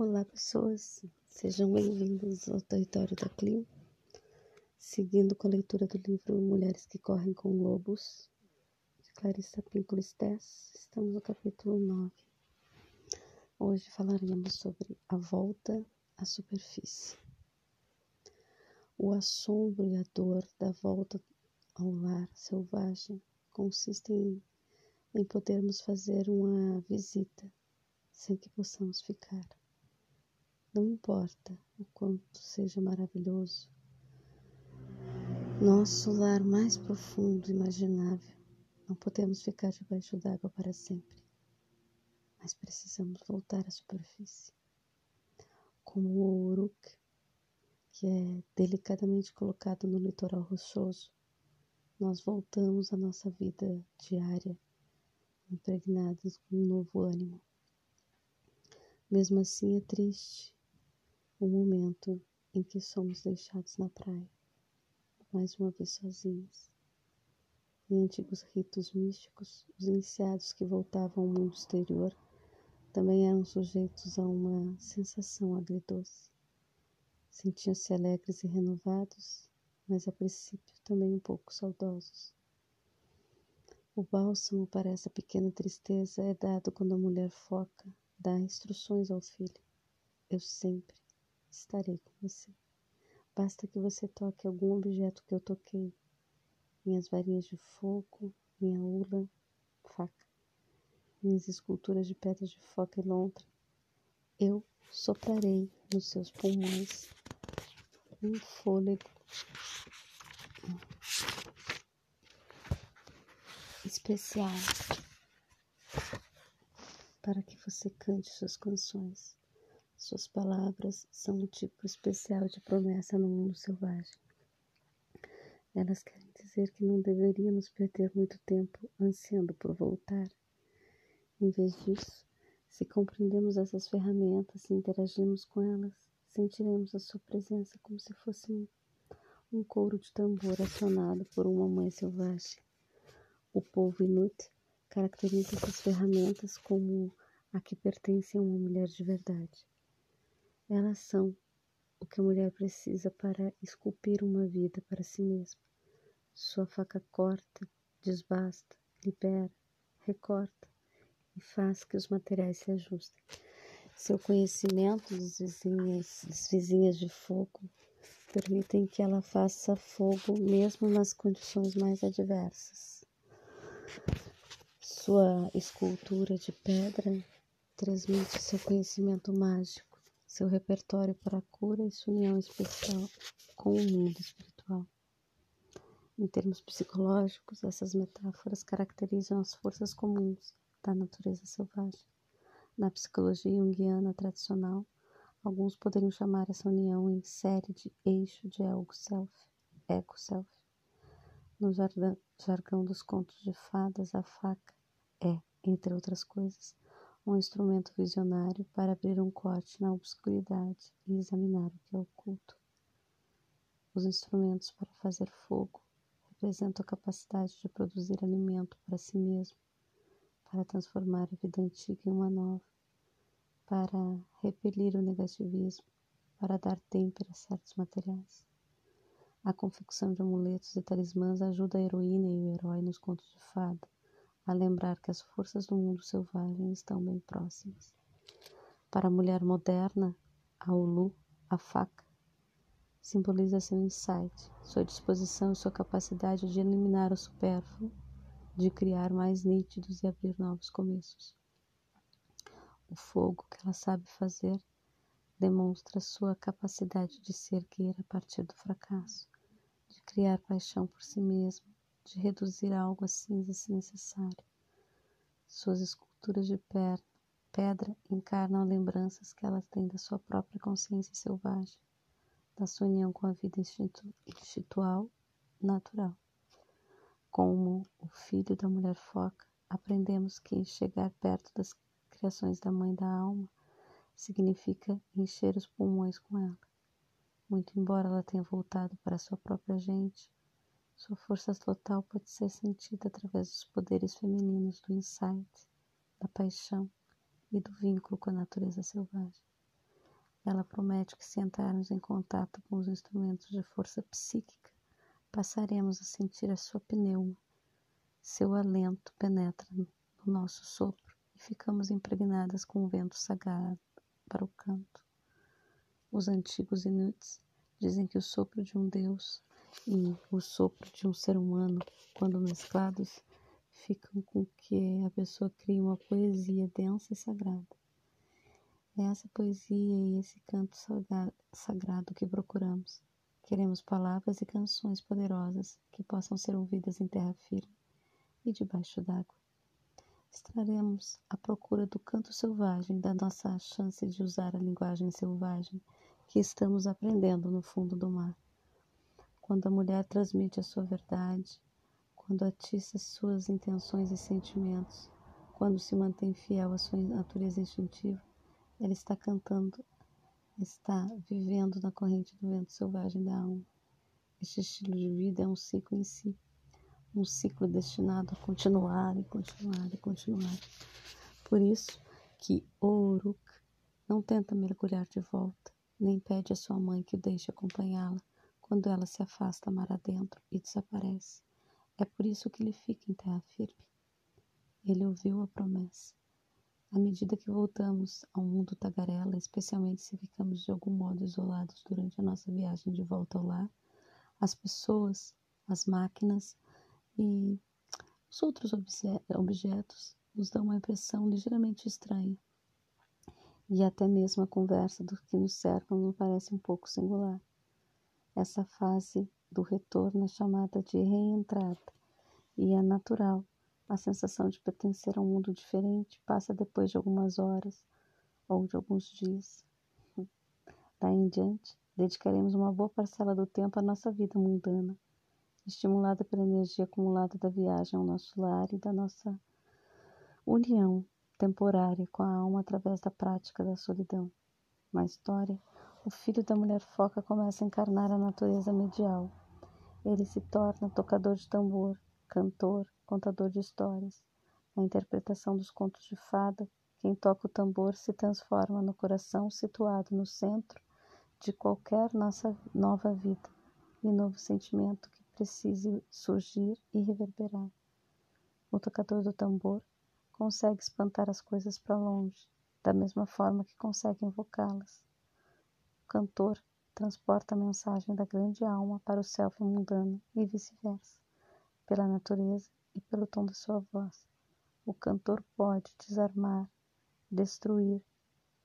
Olá, pessoas, sejam bem-vindos ao Território da Clima. Seguindo com a leitura do livro Mulheres que Correm com Lobos, de Clarissa Pinkola Stess, estamos no capítulo 9. Hoje falaremos sobre a volta à superfície. O assombro e a dor da volta ao lar selvagem consistem em podermos fazer uma visita sem que possamos ficar. Não importa o quanto seja maravilhoso, nosso lar mais profundo imaginável, não podemos ficar debaixo d'água para sempre, mas precisamos voltar à superfície. Como o uruk, que é delicadamente colocado no litoral rochoso, nós voltamos à nossa vida diária, impregnados com um novo ânimo. Mesmo assim, é triste o momento em que somos deixados na praia, mais uma vez sozinhos. Em antigos ritos místicos, os iniciados que voltavam ao mundo exterior também eram sujeitos a uma sensação agridoce. Sentiam-se alegres e renovados, mas a princípio também um pouco saudosos. O bálsamo para essa pequena tristeza é dado quando a mulher foca Dá instruções ao filho. Eu sempre estarei com você. Basta que você toque algum objeto que eu toquei. Minhas varinhas de fogo, minha ula, faca, minhas esculturas de pedras de foca e lontra. Eu soprarei nos seus pulmões um fôlego especial para que você cante suas canções. Suas palavras são um tipo especial de promessa no mundo selvagem. Elas querem dizer que não deveríamos perder muito tempo ansiando por voltar. Em vez disso, se compreendemos essas ferramentas e interagimos com elas, sentiremos a sua presença como se fosse um, um couro de tambor acionado por uma mãe selvagem. O povo Inuit caracteriza essas ferramentas como a que pertencem a uma mulher de verdade. Elas são o que a mulher precisa para esculpir uma vida para si mesma. Sua faca corta, desbasta, libera, recorta e faz que os materiais se ajustem. Seu conhecimento das vizinhas, das vizinhas de fogo permitem que ela faça fogo mesmo nas condições mais adversas. Sua escultura de pedra transmite seu conhecimento mágico, seu repertório para a cura e sua união especial com o mundo espiritual. Em termos psicológicos, essas metáforas caracterizam as forças comuns da natureza selvagem. Na psicologia junguiana tradicional, alguns poderiam chamar essa união em série de eixo de ego-self, ego-self. No jargão dos contos de fadas, a faca é, entre outras coisas, um instrumento visionário para abrir um corte na obscuridade e examinar o que é oculto. Os instrumentos para fazer fogo representam a capacidade de produzir alimento para si mesmo, para transformar a vida antiga em uma nova, para repelir o negativismo, para dar têmpera a certos materiais. A confecção de amuletos e talismãs ajuda a heroína e o herói nos contos de fada a lembrar que as forças do mundo selvagem estão bem próximas. Para a mulher moderna, a Ulu, a faca, simboliza seu insight, sua disposição e sua capacidade de eliminar o supérfluo, de criar mais nítidos e abrir novos começos. O fogo que ela sabe fazer demonstra sua capacidade de se erguer a partir do fracasso, de criar paixão por si mesma, de reduzir algo a cinza se necessário. Suas esculturas de pedra encarnam lembranças que ela tem da sua própria consciência selvagem, da sua união com a vida instintual natural. Como o filho da mulher foca, aprendemos que chegar perto das criações da mãe da alma significa encher os pulmões com ela. Muito embora ela tenha voltado para sua própria gente, sua força total pode ser sentida através dos poderes femininos do insight, da paixão e do vínculo com a natureza selvagem. Ela promete que se entrarmos em contato com os instrumentos de força psíquica, passaremos a sentir a sua pneuma. Seu alento penetra no nosso sopro e ficamos impregnadas com o vento sagrado para o canto. Os antigos inuits dizem que o sopro de um deus e o sopro de um ser humano, quando mesclados, ficam com que a pessoa cria uma poesia densa e sagrada. É essa poesia e esse canto sagrado que procuramos. Queremos palavras e canções poderosas que possam ser ouvidas em terra firme e debaixo d'água. Estaremos à procura do canto selvagem, da nossa chance de usar a linguagem selvagem que estamos aprendendo no fundo do mar. Quando a mulher transmite a sua verdade, quando atiça suas intenções e sentimentos, quando se mantém fiel à sua natureza instintiva, ela está cantando, está vivendo na corrente do vento selvagem da alma. Este estilo de vida é um ciclo em si, um ciclo destinado a continuar e continuar e continuar. Por isso que Uruk não tenta mergulhar de volta, nem pede a sua mãe que o deixe acompanhá-la quando ela se afasta mar adentro e desaparece. É por isso que ele fica em terra firme. Ele ouviu a promessa. À medida que voltamos ao mundo tagarela, especialmente se ficamos de algum modo isolados durante a nossa viagem de volta ao lar, as pessoas, as máquinas e os outros objetos nos dão uma impressão ligeiramente estranha. E até mesmo a conversa dos que nos cercam nos parece um pouco singular. Essa fase do retorno é chamada de reentrada e é natural a sensação de pertencer a um mundo diferente passa depois de algumas horas ou de alguns dias. Daí em diante, dedicaremos uma boa parcela do tempo à nossa vida mundana, estimulada pela energia acumulada da viagem ao nosso lar e da nossa união temporária com a alma através da prática da solidão. Na história, o filho da mulher foca começa a encarnar a natureza medial. Ele se torna tocador de tambor, cantor, contador de histórias. Na interpretação dos contos de fada, quem toca o tambor se transforma no coração situado no centro de qualquer nossa nova vida e novo sentimento que precise surgir e reverberar. O tocador do tambor consegue espantar as coisas para longe, da mesma forma que consegue invocá-las. Cantor transporta a mensagem da grande alma para o self mundano e vice-versa. Pela natureza, e pelo tom da sua voz. O cantor pode desarmar, destruir,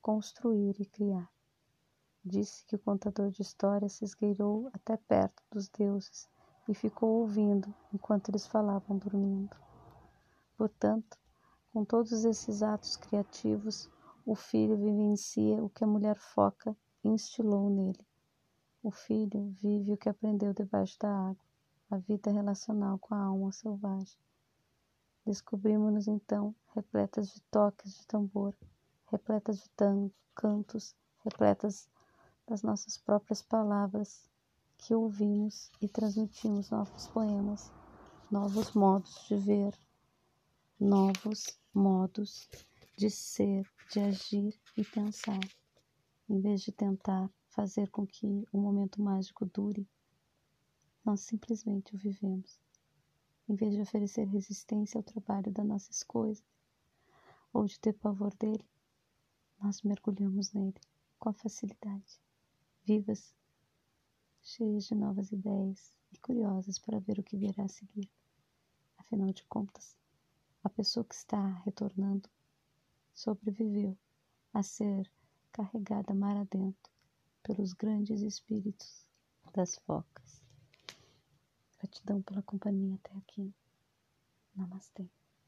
construir e criar. Disse que o contador de histórias se esgueirou até perto dos deuses e ficou ouvindo enquanto eles falavam dormindo. Portanto, com todos esses atos criativos, o filho vivencia o que a mulher foca instilou nele. O filho vive o que aprendeu debaixo da água, a vida relacional com a alma selvagem. Descobrimos-nos então repletas de toques de tambor, repletas de tango, cantos, repletas das nossas próprias palavras que ouvimos e transmitimos novos poemas, novos modos de ver, novos modos de ser, de agir e pensar, em vez de tentar fazer com que o momento mágico dure, nós simplesmente o vivemos em vez de oferecer resistência ao trabalho das nossas coisas, ou de ter pavor dele, nós mergulhamos nele com facilidade, vivas, cheias de novas ideias e curiosas para ver o que virá a seguir. Afinal de contas, a pessoa que está retornando sobreviveu a ser carregada mar adentro pelos grandes espíritos das focas. Gratidão pela companhia até aqui. Namastê.